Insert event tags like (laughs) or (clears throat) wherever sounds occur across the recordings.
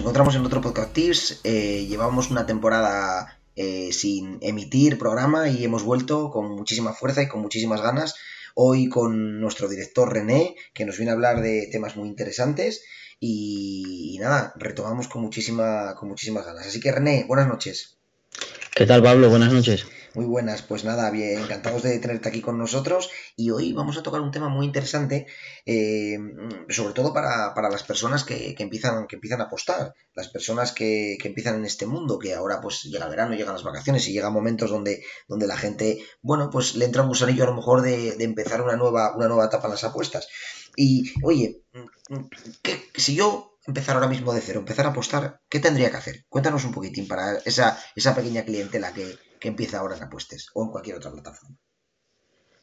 encontramos en otro podcast Tips. Eh, llevamos una temporada eh, sin emitir programa y hemos vuelto con muchísima fuerza y con muchísimas ganas. Hoy con nuestro director René, que nos viene a hablar de temas muy interesantes. Y, y nada, retomamos con, muchísima, con muchísimas ganas. Así que René, buenas noches. ¿Qué tal, Pablo? Buenas noches. Muy buenas, pues nada, bien, encantados de tenerte aquí con nosotros y hoy vamos a tocar un tema muy interesante, eh, sobre todo para, las personas que, empiezan, que empiezan a apostar, las personas que, empiezan en este mundo, que ahora pues llega el verano, llegan las vacaciones y llegan momentos donde, donde la gente, bueno, pues le entra un gusanillo a lo mejor de, de empezar una nueva, una nueva etapa en las apuestas. Y, oye, ¿qué, si yo empezar ahora mismo de cero, empezar a apostar, ¿qué tendría que hacer? Cuéntanos un poquitín para esa, esa pequeña clientela que, que empieza ahora en Apuestes o en cualquier otra plataforma.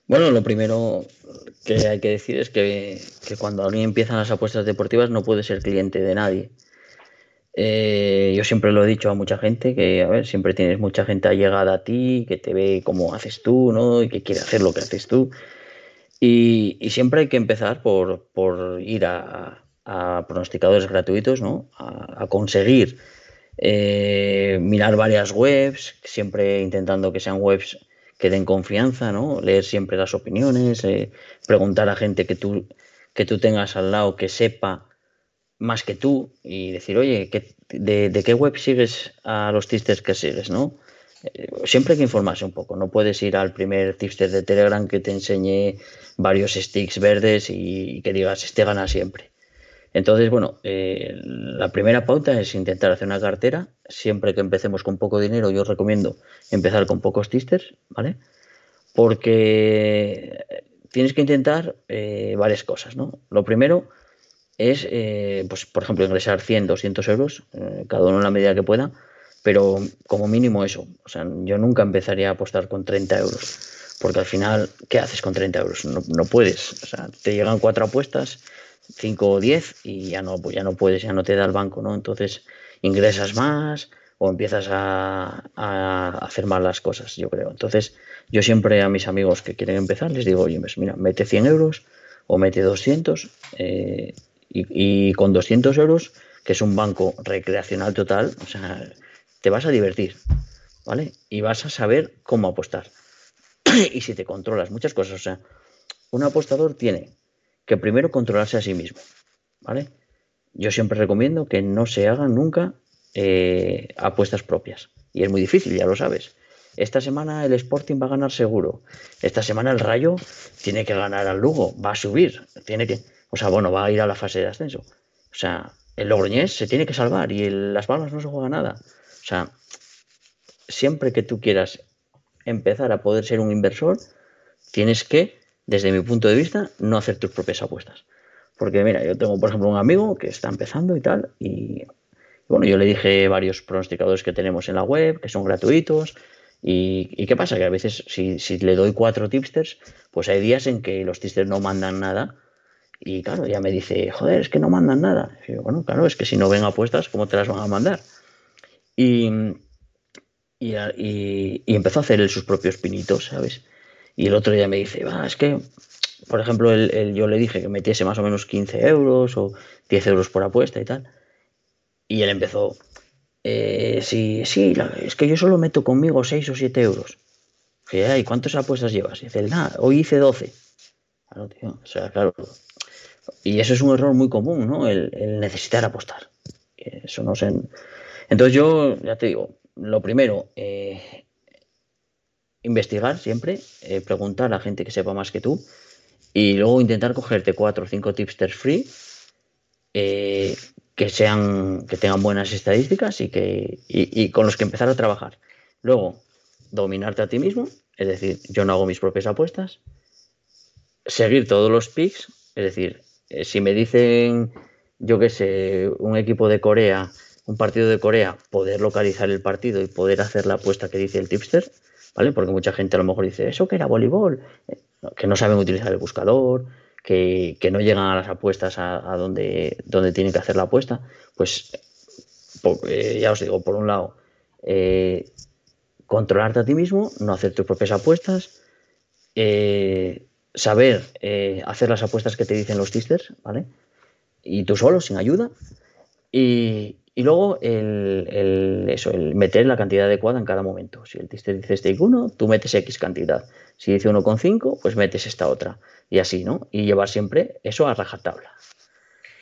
Bueno, lo primero que hay que decir es que, cuando alguien empieza las apuestas deportivas no puede ser cliente de nadie. Eh, yo siempre lo he dicho a mucha gente que, a ver, siempre tienes mucha gente allegada a ti, que te ve cómo haces tú, ¿no? Y que quiere hacer lo que haces tú. Y, siempre hay que empezar por, por ir a, a pronosticadores gratuitos, ¿no? A, conseguir eh, mirar varias webs, siempre intentando que sean webs que den confianza, ¿no? Leer siempre las opiniones, eh, preguntar a gente que tú, que tú tengas al lado que sepa más que tú y decir, oye, de, qué web sigues a los tipsters que sigues, no? Eh, siempre hay que informarse un poco, no puedes ir al primer tipster de Telegram que te enseñe varios sticks verdes y que digas, este gana siempre. Entonces, bueno, eh, la primera pauta es intentar hacer una cartera. Siempre que empecemos con poco dinero, yo os recomiendo empezar con pocos tisters, ¿vale? Porque tienes que intentar eh, varias cosas, ¿no? Lo primero es, eh, pues, por ejemplo, ingresar 100, 200 euros, cada uno en la medida que pueda, pero como mínimo eso. O sea, yo nunca empezaría a apostar con 30 euros, porque al final, ¿qué haces con 30 euros? No, no puedes. O sea, te llegan cuatro apuestas 5 o 10 y ya no, ya no puedes, ya no te da el banco, ¿no? Entonces ingresas más o empiezas a, hacer mal las cosas, yo creo. Entonces yo siempre a mis amigos que quieren empezar les digo, oye, pues mira, mete 100 euros o mete 200 eh, y, y, con 200 euros, que es un banco recreacional total, o sea, te vas a divertir, ¿vale? Y vas a saber cómo apostar. (clears throat) y si te controlas muchas cosas, o sea, un apostador tiene que primero controlarse a sí mismo. ¿Vale? Yo siempre recomiendo que no se hagan nunca eh, apuestas propias. Y es muy difícil, ya lo sabes. Esta semana el Sporting va a ganar seguro. Esta semana el Rayo tiene que ganar al Lugo, va a subir, tiene que, o sea, bueno, va a ir a la fase de ascenso. O sea, el Logroñés se tiene que salvar y el Las Palmas no se juega nada. O sea, siempre que tú quieras empezar a poder ser un inversor, tienes que desde mi punto de vista, no hacer tus propias apuestas. Porque mira, yo tengo, por ejemplo, un amigo que está empezando y tal, y bueno, yo le dije varios pronosticadores que tenemos en la web, que son gratuitos, y, qué pasa, que a veces si, le doy cuatro tipsters, pues hay días en que los tipsters no mandan nada, y claro, ya me dice, joder, es que no mandan nada. Y bueno, claro, es que si no ven apuestas, ¿cómo te las van a mandar? Y, y, y empezó a hacer sus propios pinitos, ¿sabes? Y el otro día me dice, va, es que, por ejemplo, el, yo le dije que metiese más o menos 15 euros o 10 euros por apuesta y tal. Y él empezó, eh, sí, sí, es que yo solo meto conmigo 6 o 7 euros. Dije, ¿y cuántas apuestas llevas? Y dice, nada, hoy hice 12. Claro, tío, o sea, claro. Y eso es un error muy común, ¿no? El, necesitar apostar. Eso no sé. Entonces yo, ya te digo, lo primero, eh, investigar siempre, eh, preguntar a gente que sepa más que tú y luego intentar cogerte cuatro o cinco tipsters free eh, que sean que tengan buenas estadísticas y que y, con los que empezar a trabajar. Luego dominarte a ti mismo, es decir, yo no hago mis propias apuestas. Seguir todos los picks, es decir, eh, si me dicen, yo qué sé, un equipo de Corea, un partido de Corea, poder localizar el partido y poder hacer la apuesta que dice el tipster, Porque mucha gente a lo mejor dice, ¿eso que era voleibol? Eh, que no saben utilizar el buscador, que, no llegan a las apuestas a, donde, donde tienen que hacer la apuesta. Pues eh, ya os digo, por un lado, eh, controlarte a ti mismo, no hacer tus propias apuestas, saber hacer las apuestas que te dicen los tisters, ¿vale? Y tú solo, sin ayuda. Y, luego el, eso, el meter la cantidad adecuada en cada momento. Si el Tister dice stake 1, tú metes X cantidad. Si dice 1,5, pues metes esta otra. Y así, ¿no? Y llevar siempre eso a rajatabla.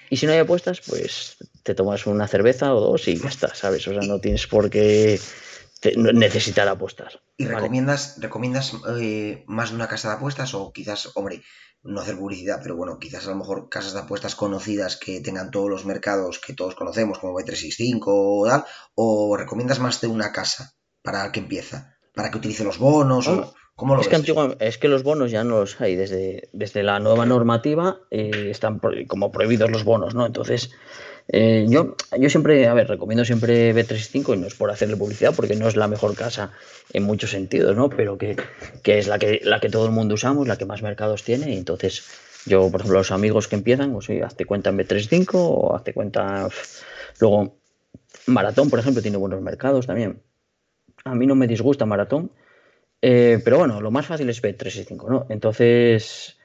Y si no hay apuestas, pues te tomas una cerveza o dos y ya está, ¿sabes? O sea, no tienes por qué necesitar apostar. ¿Y recomiendas, recomiendas eh, más de una casa de apuestas o quizás, hombre, no hacer publicidad, pero bueno, quizás a lo mejor casas de apuestas conocidas que tengan todos los mercados que todos conocemos, como B365 o tal, o recomiendas más de una casa para el que empieza, para que utilice los bonos o es, que es que los bonos ya no los hay. Desde, desde la nueva normativa eh, están como prohibidos los bonos, ¿no? Entonces, eh, yo, yo siempre, a ver, recomiendo siempre B365 y no es por hacerle publicidad porque no es la mejor casa en muchos sentidos, ¿no? Pero que, es la que, la que todo el mundo usamos, la que más mercados tiene. Entonces, yo, por ejemplo, los amigos que empiezan, pues sí, hazte cuenta en B365 o hazte cuenta. Luego, Maratón, por ejemplo, tiene buenos mercados también. A mí no me disgusta Maratón eh, pero bueno, lo más fácil es B365, ¿no? Entonces,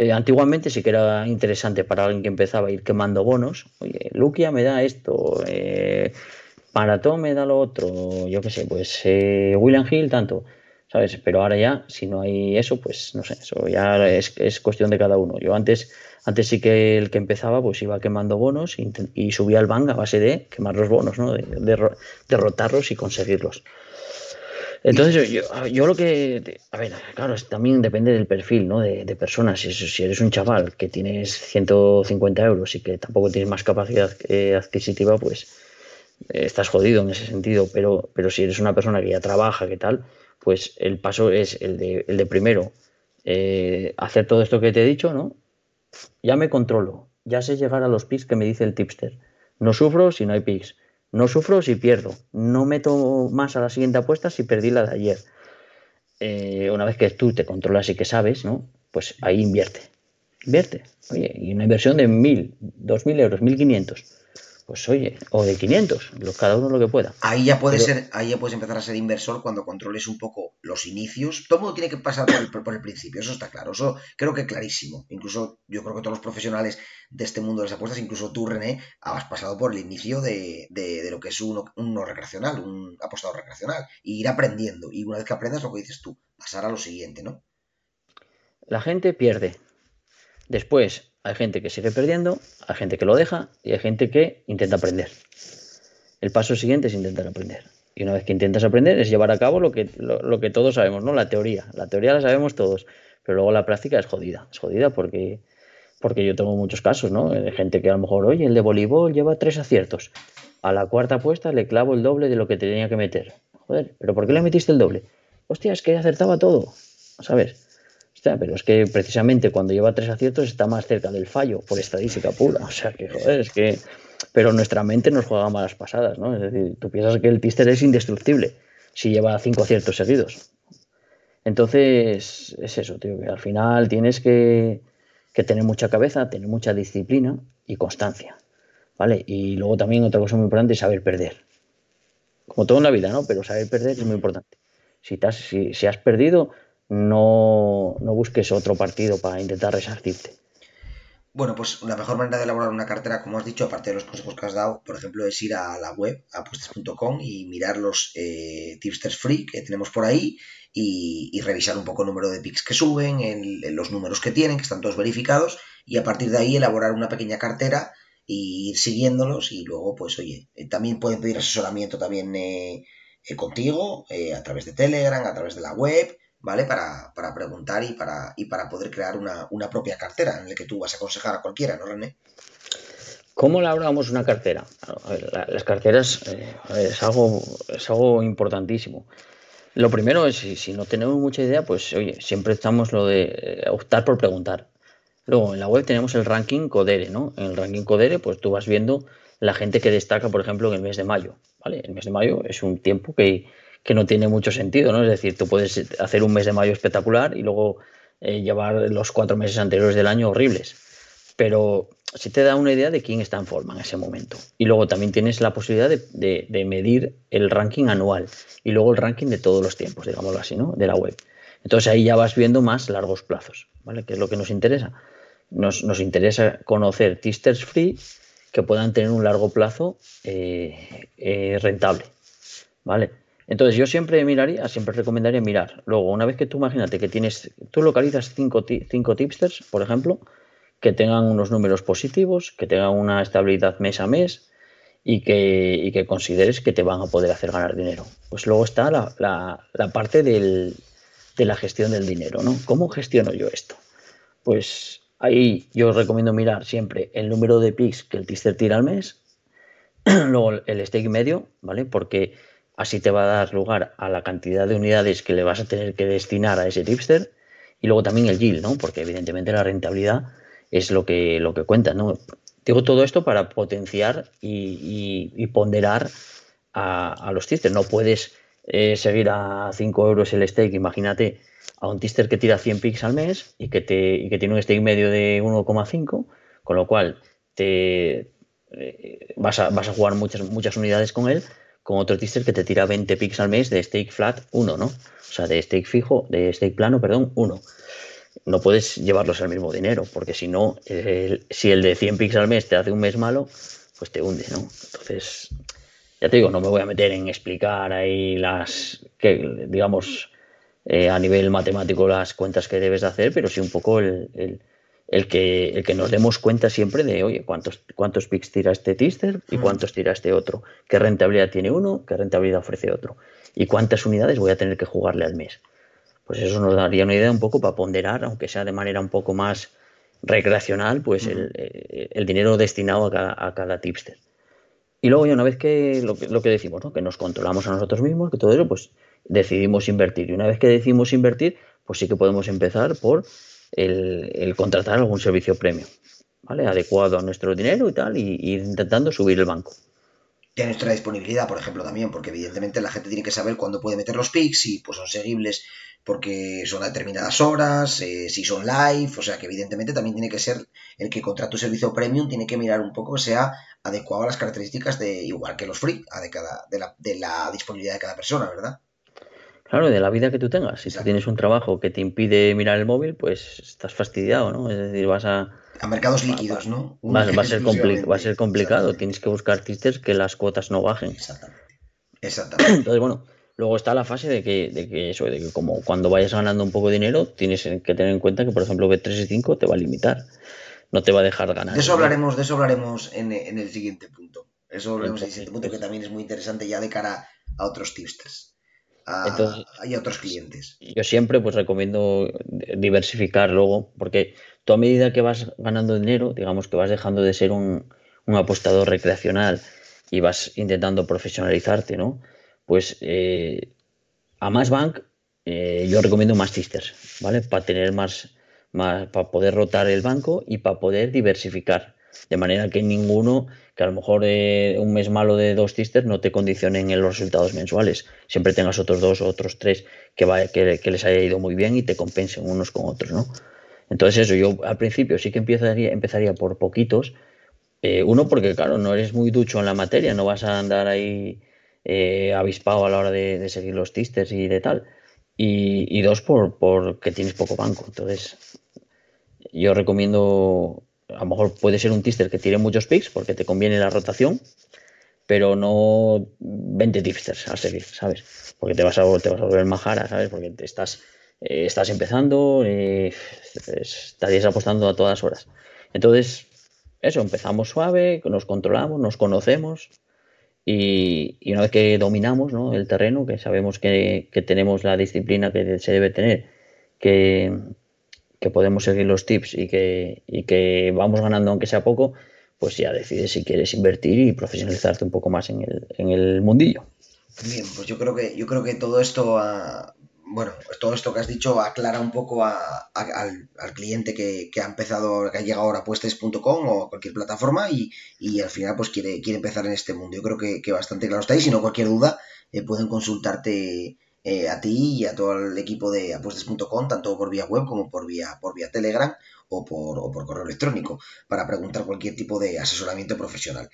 eh, antiguamente sí que era interesante para alguien que empezaba a ir quemando bonos. Oye, Lukia me da esto, eh, Maratón me da lo otro, yo qué sé, pues eh, William Hill tanto, ¿sabes? Pero ahora ya, si no hay eso, pues no sé, eso ya es, cuestión de cada uno. Yo antes, antes sí que el que empezaba, pues iba quemando bonos y, subía al bang a base de quemar los bonos, ¿no? de derrotarlos y conseguirlos. Entonces, yo, lo que. A ver, claro, también depende del perfil, ¿no? De, personas. Si, si, eres un chaval que tienes 150 euros y que tampoco tienes más capacidad eh, adquisitiva, pues eh, estás jodido en ese sentido. Pero, pero si eres una persona que ya trabaja, que tal, pues el paso es el de, el de primero eh, hacer todo esto que te he dicho, ¿no? Ya me controlo, ya sé llegar a los pics que me dice el tipster. No sufro si no hay pics no sufro si pierdo. No meto más a la siguiente apuesta si perdí la de ayer. Eh, una vez que tú te controlas y que sabes, ¿no? Pues ahí invierte. Invierte. Oye, y una inversión de 1.000, 2.000 euros, 1.500 pues oye, o de 500, cada uno lo que pueda. Ahí ya puede ser, ahí ya puedes empezar a ser inversor cuando controles un poco los inicios. Todo mundo tiene que pasar por el, principio, eso está claro, eso creo que clarísimo. Incluso yo creo que todos los profesionales de este mundo de las apuestas, incluso tú, René, has pasado por el inicio de, lo que es un, no recreacional, un apostado recreacional, y ir aprendiendo. Y una vez que aprendas lo que dices tú, pasar a lo siguiente, ¿no? La gente pierde. Después, hay gente que sigue perdiendo, hay gente que lo deja y hay gente que intenta aprender. El paso siguiente es intentar aprender. Y una vez que intentas aprender es llevar a cabo lo que, lo, que todos sabemos, ¿no? La teoría. La teoría la sabemos todos, pero luego la práctica es jodida. Es jodida porque, porque yo tengo muchos casos, ¿no? De gente que a lo mejor, oye, el de voleibol lleva tres aciertos. A la cuarta apuesta le clavo el doble de lo que tenía que meter. ¿pero por qué le metiste el doble? Hostia, es que acertaba todo, ¿sabes? Pero es que precisamente cuando lleva tres aciertos está más cerca del fallo, por estadística pura. O sea que, joder, es que. Pero nuestra mente nos juega malas pasadas, ¿no? Es decir, tú piensas que el Tister es indestructible si lleva cinco aciertos seguidos. Entonces, es eso, tío, que al final tienes que, que tener mucha cabeza, tener mucha disciplina y constancia. ¿Vale? Y luego también otra cosa muy importante es saber perder. Como todo en la vida, ¿no? Pero saber perder es muy importante. Si, si, si has perdido, no, busques otro partido para intentar resarcirte. Bueno, pues la mejor manera de elaborar una cartera, como has dicho, aparte de los consejos que has dado, por ejemplo, es ir a la web, apuestas.com y mirar los eh, tipsters free que tenemos por ahí y, revisar un poco el número de picks que suben, los números que tienen, que están todos verificados, y a partir de ahí elaborar una pequeña cartera y ir siguiéndolos y luego, pues oye, eh, también pueden pedir asesoramiento también eh, contigo a través de Telegram, a través de la web ¿vale? Para, preguntar y para, y para poder crear una, propia cartera en la que tú vas a aconsejar a cualquiera, ¿no, René? ¿Cómo elaboramos una cartera? las carteras eh, es, algo, es algo importantísimo. Lo primero es, si, si, no tenemos mucha idea, pues oye, siempre estamos lo de eh, optar por preguntar. Luego, en la web tenemos el ranking Codere, ¿no? En el ranking Codere, pues tú vas viendo la gente que destaca, por ejemplo, en el mes de mayo, ¿vale? El mes de mayo es un tiempo que, que no tiene mucho sentido, ¿no? Es decir, tú puedes hacer un mes de mayo espectacular y luego eh, llevar los cuatro meses anteriores del año horribles. Pero sí te da una idea de quién está en forma en ese momento. Y luego también tienes la posibilidad de, medir el ranking anual y luego el ranking de todos los tiempos, digámoslo así, ¿no? De la web. Entonces ahí ya vas viendo más largos plazos, ¿vale? Que es lo que nos interesa. Nos, interesa conocer tisters free que puedan tener un largo plazo eh, eh, rentable. ¿Vale? Entonces yo siempre miraría, siempre recomendaría mirar. Luego, una vez que tú imagínate que tienes, tú localizas cinco, cinco tipsters, por ejemplo, que tengan unos números positivos, que tengan una estabilidad mes a mes y que, que consideres que te van a poder hacer ganar dinero. Pues luego está la, parte de la gestión del dinero, ¿no? ¿Cómo gestiono yo esto? Pues ahí yo recomiendo mirar siempre el número de picks que el tipster tira al mes, (clears throat) luego el stake medio, ¿vale? Porque así te va a dar lugar a la cantidad de unidades que le vas a tener que destinar a ese tipster y luego también el yield, ¿no? Porque evidentemente la rentabilidad es lo que, lo que cuenta, ¿no? Digo todo esto para potenciar y, ponderar a, los tipsters. No puedes eh, seguir a 5 euros el stake, imagínate a un tipster que tira 100 picks al mes y que, te, que tiene un stake medio de 1,5, con lo cual te, eh, vas, a, vas a jugar muchas, muchas unidades con él, con otro tipster que te tira 20 picks al mes de stake flat 1, ¿no? O sea, de stake fijo, de stake plano, perdón, 1. No puedes llevarlos al mismo dinero, porque si no, si el de 100 picks al mes te hace un mes malo, pues te hunde, ¿no? Entonces, ya te digo, no me voy a meter en explicar ahí las, que, digamos, eh, a nivel matemático las cuentas que debes hacer, pero sí un poco el que, el que nos demos cuenta siempre de, oye, cuántos, cuántos picks tira este tister y cuántos tira este otro, qué rentabilidad tiene uno, qué rentabilidad ofrece otro y cuántas unidades voy a tener que jugarle al mes. Pues eso nos daría una idea un poco para ponderar, aunque sea de manera un poco más recreacional, pues el, el, dinero destinado a cada, a cada tipster. Y luego ya una vez que lo, que lo, que decimos, ¿no? que nos controlamos a nosotros mismos, que todo eso, pues decidimos invertir. Y una vez que decidimos invertir, pues sí que podemos empezar por el, contratar algún servicio premium, ¿vale? Adecuado a nuestro dinero y tal, y, intentando subir el banco. Tiene nuestra disponibilidad, por ejemplo, también, porque evidentemente la gente tiene que saber cuándo puede meter los pics, y pues son seguibles porque son a determinadas horas, eh, si son live, o sea que evidentemente también tiene que ser el que contrata un servicio premium, tiene que mirar un poco que sea adecuado a las características de, igual que los free, a de, cada, de, la, de la disponibilidad de cada persona, ¿verdad? Claro, de la vida que tú tengas. Si tú tienes un trabajo que te impide mirar el móvil, pues estás fastidiado, ¿no? Es decir, vas a... A mercados líquidos, ¿no? Va, a, ser va a ser complicado. Tienes que buscar artistas que las cuotas no bajen. Exactamente. Exactamente. (clears throat) Entonces, bueno, luego está la fase de que, de que eso, de que como cuando vayas ganando un poco de dinero, tienes que tener en cuenta que, por ejemplo, B3 te va a limitar. No te va a dejar ganar. De eso hablaremos, de eso hablaremos en, el siguiente punto. Eso hablaremos en el siguiente punto, que también es muy interesante ya de cara a otros tipsters hay otros clientes. Yo siempre pues recomiendo diversificar luego, porque tú a medida que vas ganando dinero, digamos que vas dejando de ser un, apostador recreacional y vas intentando profesionalizarte, ¿no? Pues eh, a más bank eh, yo recomiendo más sisters, ¿vale? Para tener más, más, para poder rotar el banco y para poder diversificar. De manera que ninguno, que a lo mejor eh, un mes malo de dos tisters no te condicionen en los resultados mensuales. Siempre tengas otros dos o otros tres que, que, les haya ido muy bien y te compensen unos con otros, ¿no? Entonces eso, yo al principio sí que empezaría, empezaría por poquitos. Eh, uno, porque claro, no eres muy ducho en la materia, no vas a andar ahí eh, avispado a la hora de, seguir los tisters y de tal. Y, dos, por, porque tienes poco banco. Entonces, yo recomiendo a lo mejor puede ser un tister que tire muchos picks porque te conviene la rotación, pero no 20 tipsters a seguir, ¿sabes? Porque te vas a, te vas a volver majara, ¿sabes? Porque te estás, eh, estás empezando, eh, estarías apostando a todas horas. Entonces, eso, empezamos suave, nos controlamos, nos conocemos y, una vez que dominamos ¿no? el terreno, que sabemos que, que tenemos la disciplina que se debe tener, que, que podemos seguir los tips y que, y que vamos ganando aunque sea poco, pues ya decides si quieres invertir y profesionalizarte un poco más en el, en el mundillo. Bien, pues yo creo que, yo creo que todo esto, bueno, pues todo esto que has dicho aclara un poco a, al, al, cliente que, que, ha empezado, que ha llegado ahora a puestes.com o a cualquier plataforma y, y, al final pues quiere, quiere empezar en este mundo. Yo creo que, bastante claro está ahí, si no cualquier duda eh, pueden consultarte eh, a ti y a todo el equipo de apuestas.com, tanto por vía web como por vía, por vía Telegram o por, o por correo electrónico, para preguntar cualquier tipo de asesoramiento profesional.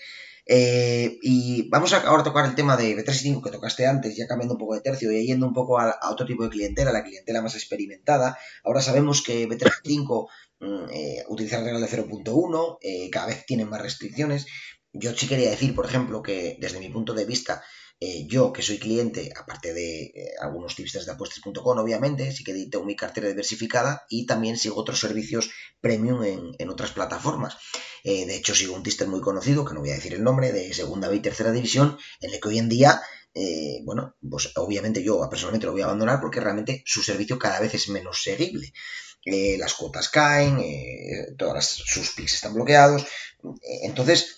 Eh, y vamos a ahora tocar el tema de B365 que tocaste antes, ya cambiando un poco de tercio y yendo un poco a, otro tipo de clientela, la clientela más experimentada. Ahora sabemos que B365 mm, eh, utilizar la regla de 0.1, eh, cada vez tienen más restricciones. Yo sí quería decir, por ejemplo, que desde mi punto de vista, eh, yo que soy cliente, aparte de algunos tips de apuestas.com, obviamente, sí que tengo mi cartera diversificada y también sigo otros servicios premium en, otras plataformas. de hecho, sigo un tipster muy conocido, que no voy a decir el nombre, de segunda B y tercera división, en el que hoy en día eh, bueno, pues obviamente yo personalmente lo voy a abandonar porque realmente su servicio cada vez es menos seguible. Eh, las cuotas caen, eh, todas sus pics están bloqueados. entonces,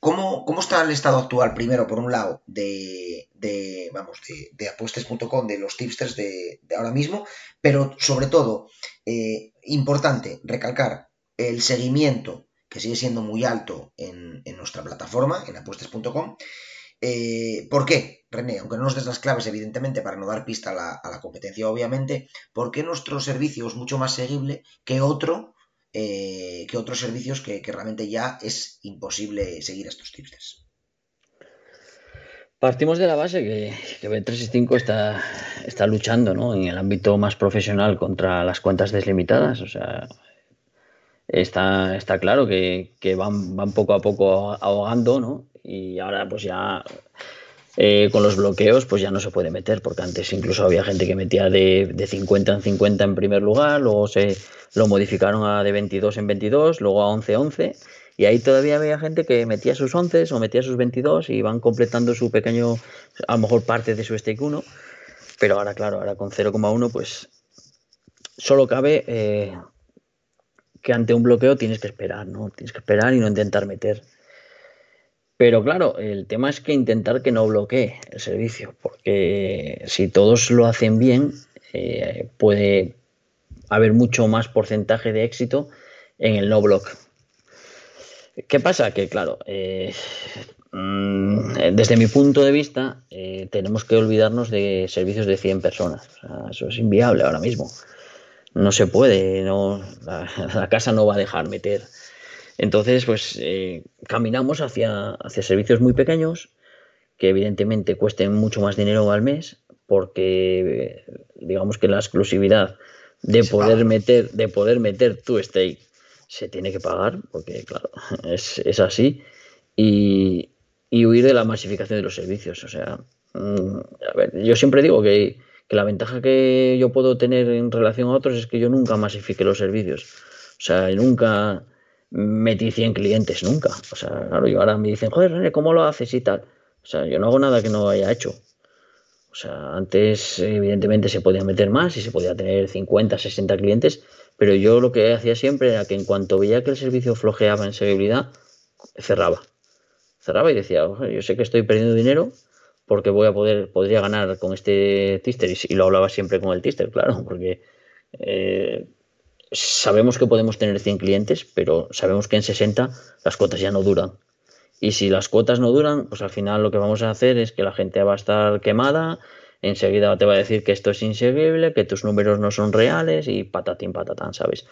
¿cómo, está el estado actual, primero, por un lado, de, vamos, de, apuestas.com, de los tipsters de, ahora mismo, pero sobre todo, importante recalcar el seguimiento que sigue siendo muy alto en, nuestra plataforma, en apuestas.com, eh, ¿Por qué, René? Aunque no nos des las claves, evidentemente, para no dar pista a la, competencia, obviamente, ¿por qué nuestro servicio es mucho más seguible que otro, eh, que otros servicios que, realmente ya es imposible seguir a estos tipsters? Partimos de la base que, que B365 está, está luchando ¿no? en el ámbito más profesional contra las cuentas deslimitadas. O sea, está, está claro que, que van, van, poco a poco ahogando, ¿no? y ahora pues ya eh, con los bloqueos pues ya no se puede meter, porque antes incluso había gente que metía de, de 50 en 50 en primer lugar, luego se lo modificaron a de 22 en 22, luego a 11 11 y ahí todavía había gente que metía sus 11 o metía sus 22 y van completando su pequeño, a lo mejor parte de su stake 1, pero ahora claro, ahora con 0,1 pues solo cabe eh, que ante un bloqueo tienes que esperar, ¿no? Tienes que esperar y no intentar meter. Pero claro, el tema es que intentar que no bloquee el servicio, porque si todos lo hacen bien, eh, puede haber mucho más porcentaje de éxito en el no block. ¿Qué pasa? Que claro, eh, mm, desde mi punto de vista, eh, tenemos que olvidarnos de servicios de 100 personas. eso es inviable ahora mismo. No se puede, no, la casa no va a dejar meter entonces, pues eh, caminamos hacia, hacia servicios muy pequeños que evidentemente cuesten mucho más dinero al mes porque digamos que la exclusividad de poder meter de poder meter tu stake se tiene que pagar porque claro (laughs) es, así y, huir de la masificación de los servicios. O sea mm, a ver, yo siempre digo que, que la ventaja que yo puedo tener en relación a otros es que yo nunca masifique los servicios. O sea nunca metí 100 clientes nunca. O sea, claro, yo ahora me dicen, joder, ¿cómo lo haces y tal? O sea, yo no hago nada que no haya hecho. O sea, antes evidentemente se podía meter más y se podía tener 50, 60 clientes, pero yo lo que hacía siempre era que en cuanto veía que el servicio flojeaba en seguridad, cerraba. Cerraba y decía, yo sé que estoy perdiendo dinero porque voy a poder, podría ganar con este tister y, lo hablaba siempre con el tister, claro, porque eh, sabemos que podemos tener 100 clientes, pero sabemos que en 60 las cuotas ya no duran. Y si las cuotas no duran, pues al final lo que vamos a hacer es que la gente va a estar quemada, enseguida te va a decir que esto es inseguible, que tus números no son reales y patatín patatán, ¿sabes?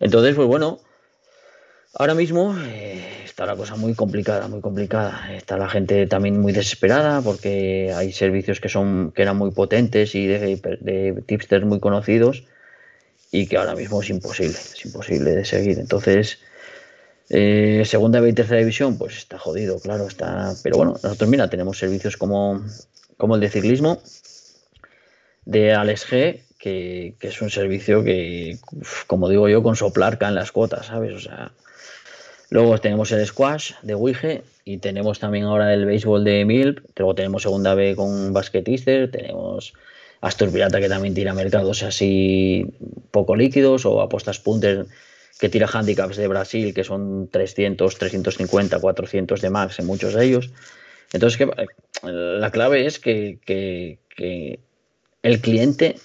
Entonces, pues bueno, ahora mismo eh, está la cosa muy complicada, muy complicada. Está la gente también muy desesperada porque hay servicios que son que eran muy potentes y de, de tipsters muy conocidos y que ahora mismo es imposible, es imposible de seguir. Entonces, eh, segunda y tercera división, pues está jodido, claro, está. Pero bueno, nosotros, mira, tenemos servicios como, como el de ciclismo de Alex G, que, es un servicio que, como digo yo, con soplar caen las cuotas, ¿sabes? O sea. Luego tenemos el squash de Wige y tenemos también ahora el béisbol de Milp. Luego tenemos segunda B con Basquetister, tenemos Astor Pirata que también tira mercados así poco líquidos o apuestas punter que tira handicaps de Brasil que son 300, 350, 400 de max en muchos de ellos. Entonces que, la clave es que, que, el cliente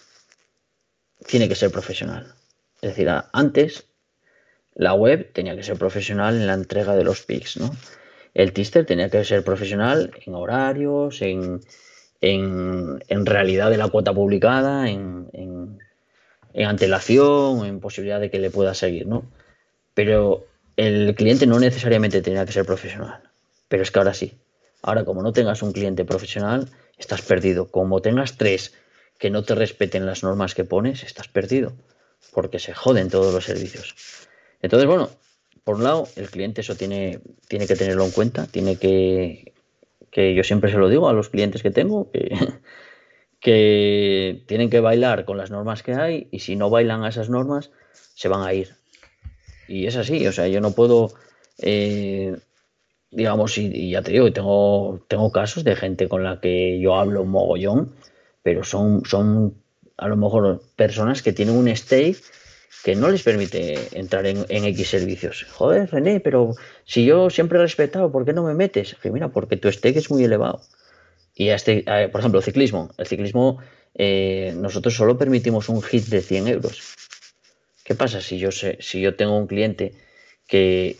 tiene que ser profesional. Es decir, antes la web tenía que ser profesional en la entrega de los pics, ¿no? El tister tenía que ser profesional en horarios, en, en, realidad de la cuota publicada, en, en, antelación, en posibilidad de que le pueda seguir, ¿no? Pero el cliente no necesariamente tenía que ser profesional. Pero es que ahora sí. Ahora, como no tengas un cliente profesional, estás perdido. Como tengas tres que no te respeten las normas que pones, estás perdido. porque se joden todos los servicios. Entonces, bueno, por un lado, el cliente eso tiene, tiene que tenerlo en cuenta, tiene que, que yo siempre se lo digo a los clientes que tengo, (laughs) que, tienen que bailar con las normas que hay y si no bailan a esas normas, se van a ir. Y es así, o sea, yo no puedo, eh, digamos, y, ya te digo, tengo, tengo casos de gente con la que yo hablo mogollón, pero son, son a lo mejor personas que tienen un state que no les permite entrar en, X servicios. Joder, René, pero si yo siempre he respetado, ¿por qué no me metes? mira, porque tu stake es muy elevado. Y este, por ejemplo, el ciclismo. El ciclismo, eh, nosotros solo permitimos un hit de 100 euros. ¿Qué pasa si yo, sé, si yo tengo un cliente que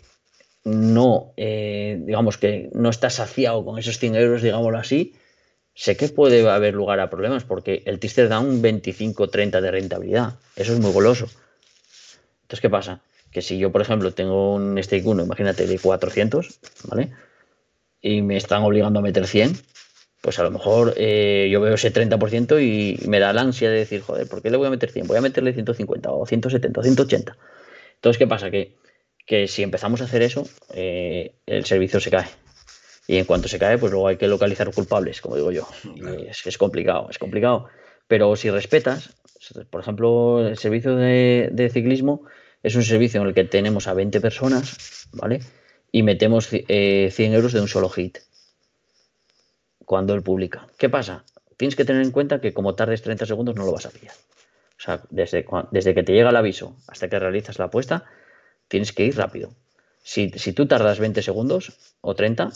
no, eh, digamos que no está saciado con esos 100 euros, digámoslo así, sé que puede haber lugar a problemas porque el Tister da un 25-30 de rentabilidad. Eso es muy goloso. Entonces, ¿qué pasa? Que si yo, por ejemplo, tengo un stake 1, imagínate, de 400, ¿vale? Y me están obligando a meter 100, pues a lo mejor eh, yo veo ese 30% y me da la ansia de decir, joder, ¿por qué le voy a meter 100? Voy a meterle 150 o 170 o 180. Entonces, ¿qué pasa? Que, que si empezamos a hacer eso, eh, el servicio se cae. Y en cuanto se cae, pues luego hay que localizar culpables, como digo yo. es, es complicado, es complicado. Pero si respetas, por ejemplo, el servicio de, ciclismo es un servicio en el que tenemos a 20 personas, ¿vale? Y metemos eh, 100 euros de un solo hit cuando él publica. ¿Qué pasa? Tienes que tener en cuenta que como tardes 30 segundos no lo vas a pillar. O sea, desde, desde que te llega el aviso hasta que realizas la apuesta, tienes que ir rápido. Si, tú tardas 20 segundos o 30,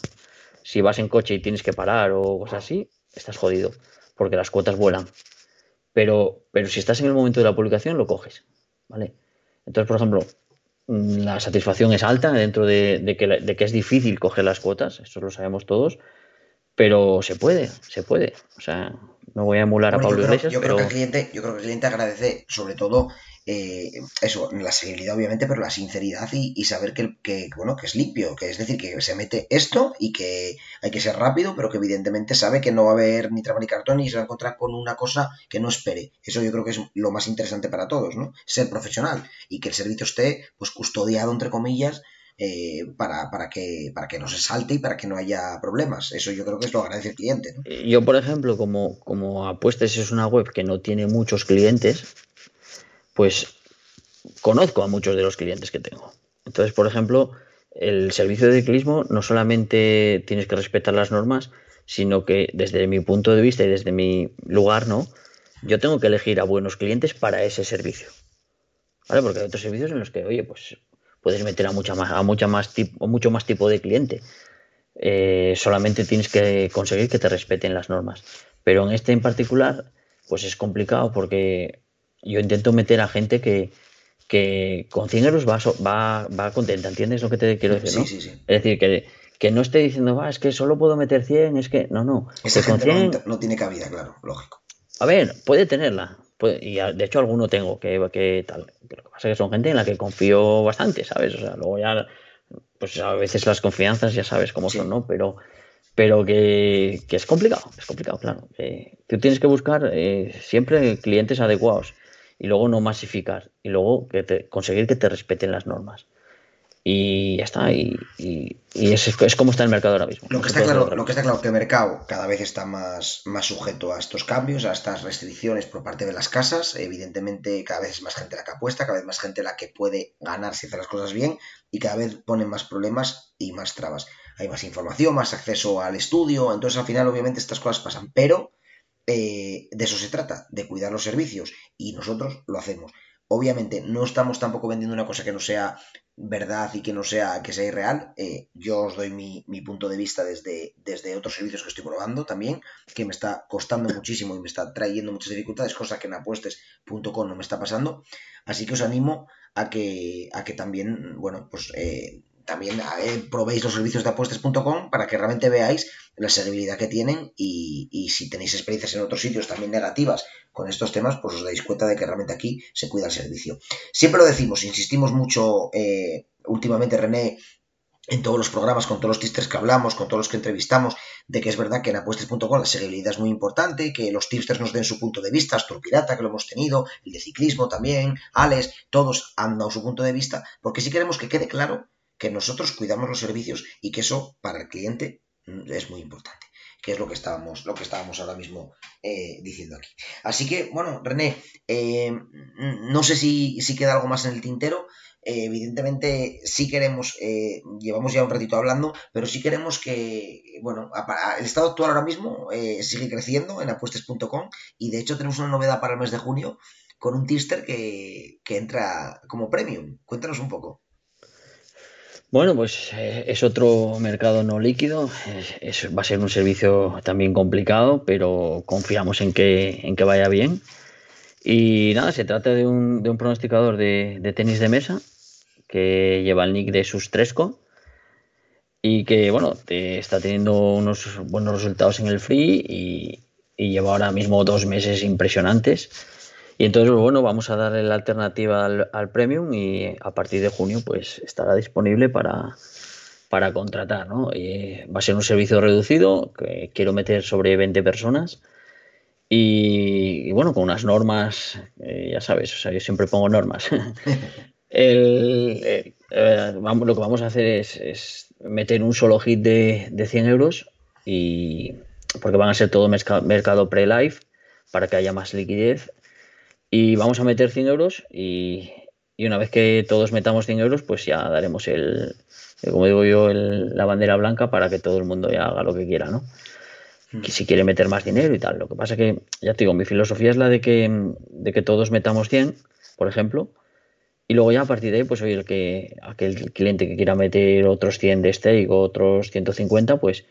si vas en coche y tienes que parar o cosas así, estás jodido, porque las cuotas vuelan. Pero, pero si estás en el momento de la publicación, lo coges. ¿vale? Entonces, por ejemplo, mm, la satisfacción es alta dentro de, que, es difícil coger las cuotas, eso lo sabemos todos, pero se puede, se puede. O sea, no voy a emular a Pablo Iglesias. Yo creo, que el cliente, yo creo que el cliente agradece sobre todo eh, eso, la seguridad obviamente, pero la sinceridad y, saber que, que, bueno, que es limpio, que es decir, que se mete esto y que hay que ser rápido, pero que evidentemente sabe que no va a haber ni trama ni cartón y se va a encontrar con una cosa que no espere. Eso yo creo que es lo más interesante para todos, ¿no? Ser profesional y que el servicio esté pues custodiado entre comillas eh, para, para, que, para que no se salte y para que no haya problemas. Eso yo creo que es lo agradece el cliente. Yo, por ejemplo, como, como Apuestes es una web que no tiene muchos clientes, pues conozco a muchos de los clientes que tengo. Entonces, por ejemplo, el servicio de ciclismo no solamente tienes que respetar las normas, sino que desde mi punto de vista y desde mi lugar, ¿no? Yo tengo que elegir a buenos clientes para ese servicio. ¿Vale? Porque hay otros servicios en los que, oye, pues puedes meter a mucha más, a mucha más tipo, mucho más tipo de cliente. Eh, solamente tienes que conseguir que te respeten las normas. Pero en este en particular, pues es complicado porque yo intento meter a gente que, que con 100 euros va, va, va contenta, ¿entiendes lo que te quiero decir? Sí, sí, sí. Es decir, que, que no esté diciendo, va, es que solo puedo meter 100, es que no, no. Esa gente no, tiene cabida, claro, lógico. A ver, puede tenerla, y de hecho alguno tengo que, que tal. Lo que pasa es que son gente en la que confío bastante, ¿sabes? O sea, luego ya, pues a veces las confianzas ya sabes cómo son, ¿no? Pero, pero que, es complicado, es complicado, claro. tú tienes que buscar eh, siempre clientes adecuados y luego no masificar y luego que te, conseguir que te respeten las normas y ya está. Y, es, es, como está el mercado ahora mismo. Lo que, está claro, lo que está claro que el mercado cada vez está más, más sujeto a estos cambios, a estas restricciones por parte de las casas. Evidentemente, cada vez es más gente la que apuesta, cada vez más gente la que puede ganar si hace las cosas bien y cada vez ponen más problemas y más trabas. Hay más información, más acceso al estudio, entonces al final obviamente estas cosas pasan, pero eh, de eso se trata, de cuidar los servicios y nosotros lo hacemos. Obviamente no estamos tampoco vendiendo una cosa que no sea verdad y que no sea que sea irreal. Eh, yo os doy mi, punto de vista desde, desde otros servicios que estoy probando también, que me está costando muchísimo y me está trayendo muchas dificultades, cosa que en apuestes.com no me está pasando. Así que os animo a que, a que también, bueno, pues eh, también probéis los servicios de apuestas.com para que realmente veáis la seguridad que tienen y, si tenéis experiencias en otros sitios también negativas con estos temas, pues os dais cuenta de que realmente aquí se cuida el servicio. Siempre lo decimos, insistimos mucho, eh, últimamente René en todos los programas, con todos los tipsters que hablamos, con todos los que entrevistamos, de que es verdad que en apuestas.com la seguibilidad es muy importante, que los tipsters nos den su punto de vista, Astor Pirata, que lo hemos tenido, el de ciclismo también, Alex, todos han dado su punto de vista, porque sí queremos que quede claro que nosotros cuidamos los servicios y que eso para el cliente mm, es muy importante que es lo que estábamos, lo que estábamos ahora mismo eh, diciendo aquí. Así que, bueno, René, eh, no sé si, si, queda algo más en el tintero. Eh, evidentemente, sí queremos, llevamos ya un ratito hablando, pero sí queremos que, bueno, el estado actual ahora mismo sigue creciendo en apuestas.com y de hecho tenemos una novedad para el mes de junio con un tister que, que entra como premium. Cuéntanos un poco. Bueno, pues eh, es otro mercado no líquido, es, va a ser un servicio también complicado, pero confiamos en que, en que vaya bien. Y nada, se trata de un, de un pronosticador de, de, tenis de mesa que lleva el nick de Sustresco y que, bueno, está teniendo unos buenos resultados en el free y lleva ahora mismo dos meses impresionantes y entonces, bueno, vamos a darle la alternativa al, Premium y a partir de junio pues estará disponible para, para contratar, ¿no? va a ser un servicio reducido, que quiero meter sobre 20 personas y, bueno, con unas normas, eh, ya sabes, o sea, yo siempre pongo normas. (laughs) Eh, vamos, lo que vamos a hacer es, meter un solo hit de, de 100 euros y porque van a ser todo mercado pre-live para que haya más liquidez y vamos a meter 100 euros y, una vez que todos metamos 100 euros, pues ya daremos el, como digo yo, la bandera blanca para que todo el mundo ya haga lo que quiera, ¿no? Hmm. Que si quiere meter más dinero y tal. Lo que pasa que, ya te digo, mi filosofía es la de que, de que todos metamos 100, por ejemplo, y luego ya a partir de ahí, pues oye, el que, aquel cliente que quiera meter otros 100 de stake o otros 150, pues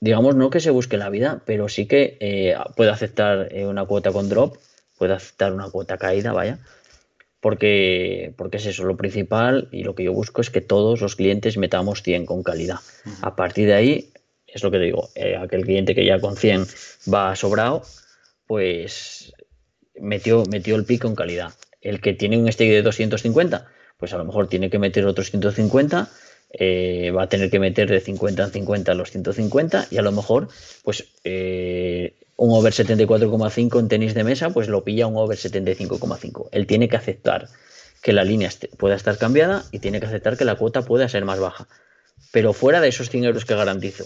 digamos no que se busque la vida, pero sí que eh, puede aceptar eh, una cuota con drop puede aceptar una cuota caída, vaya, porque, porque es eso lo principal y lo que yo busco es que todos los clientes metamos 100 con calidad. A partir de ahí, es lo que digo, eh, aquel cliente que ya con 100 va sobrado, pues metió, metió el pico en calidad. El que tiene un stake de 250, pues a lo mejor tiene que meter otros 150, eh, va a tener que meter de 50 en 50 los 150 y a lo mejor pues eh, un over 74,5 en tenis de mesa, pues lo pilla un over 75,5. Él tiene que aceptar que la línea pueda estar cambiada y tiene que aceptar que la cuota pueda ser más baja. Pero fuera de esos 100 euros que garantizo.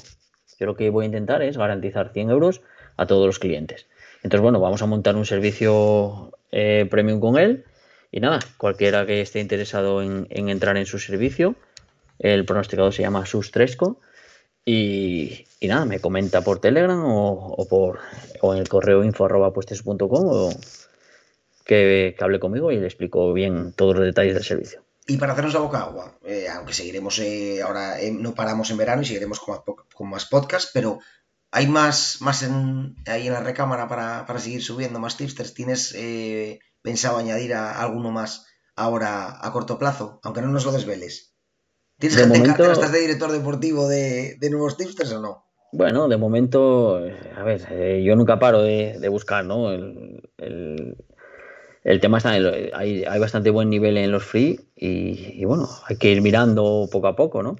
Yo lo que voy a intentar es garantizar 100 euros a todos los clientes. Entonces, bueno, vamos a montar un servicio eh, premium con él. Y nada, cualquiera que esté interesado en, en entrar en su servicio, el pronosticador se llama Sustresco y, nada, me comenta por Telegram o, por o en el correo info arroba o que, hable conmigo y le explico bien todos los detalles del servicio. Y para hacernos la boca agua, eh, aunque seguiremos eh, ahora, eh, no paramos en verano y seguiremos con más, con más podcasts, pero hay más, más en, ahí en la recámara para, para seguir subiendo más tipsters. ¿Tienes pensado añadir a alguno más ahora a corto plazo? Aunque no nos lo desveles. ¿Tienes de momento... ¿Estás de director deportivo de, nuevos tipsters o no? Bueno, de momento, a ver, eh, yo nunca paro de, buscar, ¿no? El, tema está, hay, hay, bastante buen nivel en los free y, bueno, hay que ir mirando poco a poco, ¿no?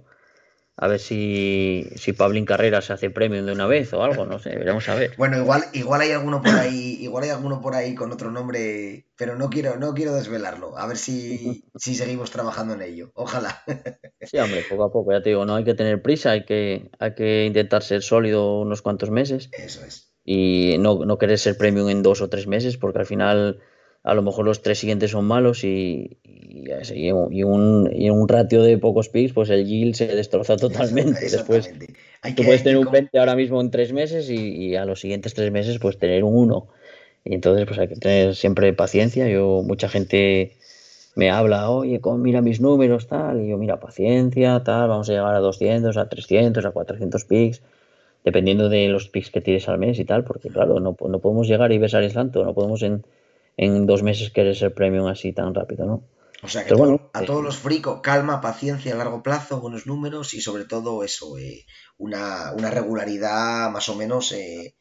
A ver si, si Pablín Carreras hace premium de una vez o algo, no sé, veremos a ver. (laughs) Bueno, igual, igual hay alguno por ahí, igual hay alguno por ahí con otro nombre, pero no quiero, no quiero desvelarlo. A ver si, si seguimos trabajando en ello. Ojalá. (laughs) Sí, hombre, poco a poco, ya te digo, no hay que tener prisa, hay que, hay que intentar ser sólido unos cuantos meses. Eso es. Y no, no querer ser premium en dos o tres meses, porque al final a lo mejor los tres siguientes son malos y, y, un, y un ratio de pocos picks, pues el yield se destroza totalmente. Después, tú puedes tener un 20 ahora mismo en tres meses y, a los siguientes tres meses, pues tener un 1. Y entonces, pues hay que tener siempre paciencia. Yo, mucha gente me habla, oye, mira mis números, tal, y yo, mira, paciencia, tal, vamos a llegar a 200, a 300, a 400 picks, dependiendo de los picks que tires al mes y tal, porque claro, no, no podemos llegar y besar el santo, no podemos en, en dos meses querer ser premium así tan rápido, ¿no? O sea que bueno, a todos los fricos, calma, paciencia a largo plazo, buenos números y sobre todo eso, eh, una, regularidad más o menos... Eh,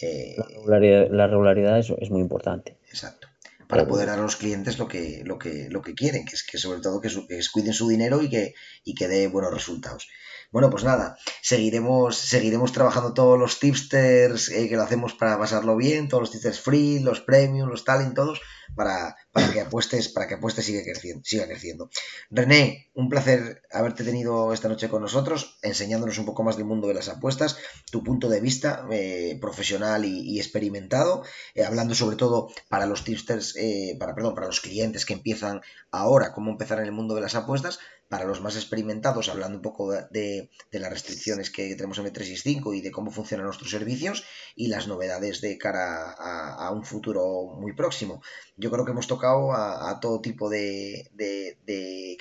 eh, la regularidad, es, muy importante. Exacto. Para poder dar a los clientes lo que, lo que, lo que quieren, que es que sobre todo que, que cuiden su dinero y que, y que dé buenos resultados. Bueno, pues nada, seguiremos, seguiremos trabajando todos los tipsters eh, que lo hacemos para pasarlo bien, todos los tipsters free, los premium, los talent, todos, para, para que apuestes, para que apuestes siga creciendo, siga creciendo. René, un placer haberte tenido esta noche con nosotros, enseñándonos un poco más del mundo de las apuestas, tu punto de vista eh, profesional y, experimentado, eh, hablando sobre todo para los tipsters, para, perdón, para los clientes que empiezan ahora, cómo empezar en el mundo de las apuestas, para los más experimentados, hablando un poco de, las restricciones que tenemos en M365 y de cómo funcionan nuestros servicios y las novedades de cara a, un futuro muy próximo. Yo creo que hemos tocado a, todo tipo de, de,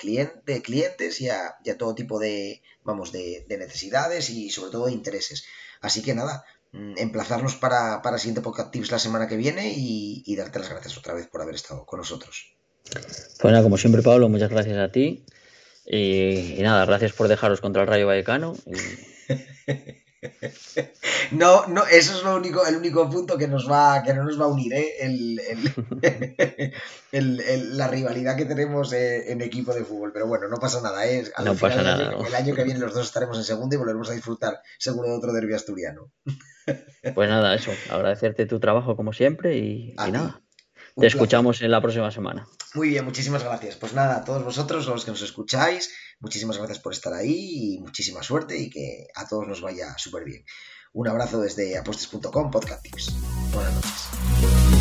clientes y a, todo tipo de, vamos, de, necesidades y sobre todo de intereses. Así que nada, mm, emplazarnos para, siguiente podcast Tips la semana que viene y, y darte las gracias otra vez por haber estado con nosotros. Pues nada, como siempre, Pablo, muchas gracias a ti. Y, nada, gracias por dejaros contra el Rayo Vallecano. (laughs) No, no, eso es lo único, el único punto que nos va, que no nos va a unir, ¿eh? el, (laughs) la rivalidad que tenemos eh, en equipo de fútbol. Pero bueno, no pasa nada, ¿eh? no pasa nada. El año que viene los dos estaremos en segundo y volveremos a disfrutar seguro de otro derbi asturiano. Pues nada, eso, agradecerte tu trabajo como siempre y nada. Te escuchamos en la próxima semana. Muy bien, muchísimas gracias. Pues nada, a todos vosotros, los que nos escucháis, muchísimas gracias por estar ahí y muchísima suerte y que a todos nos vaya súper bien. Un abrazo desde apuestas.com, podcast tips. Buenas noches.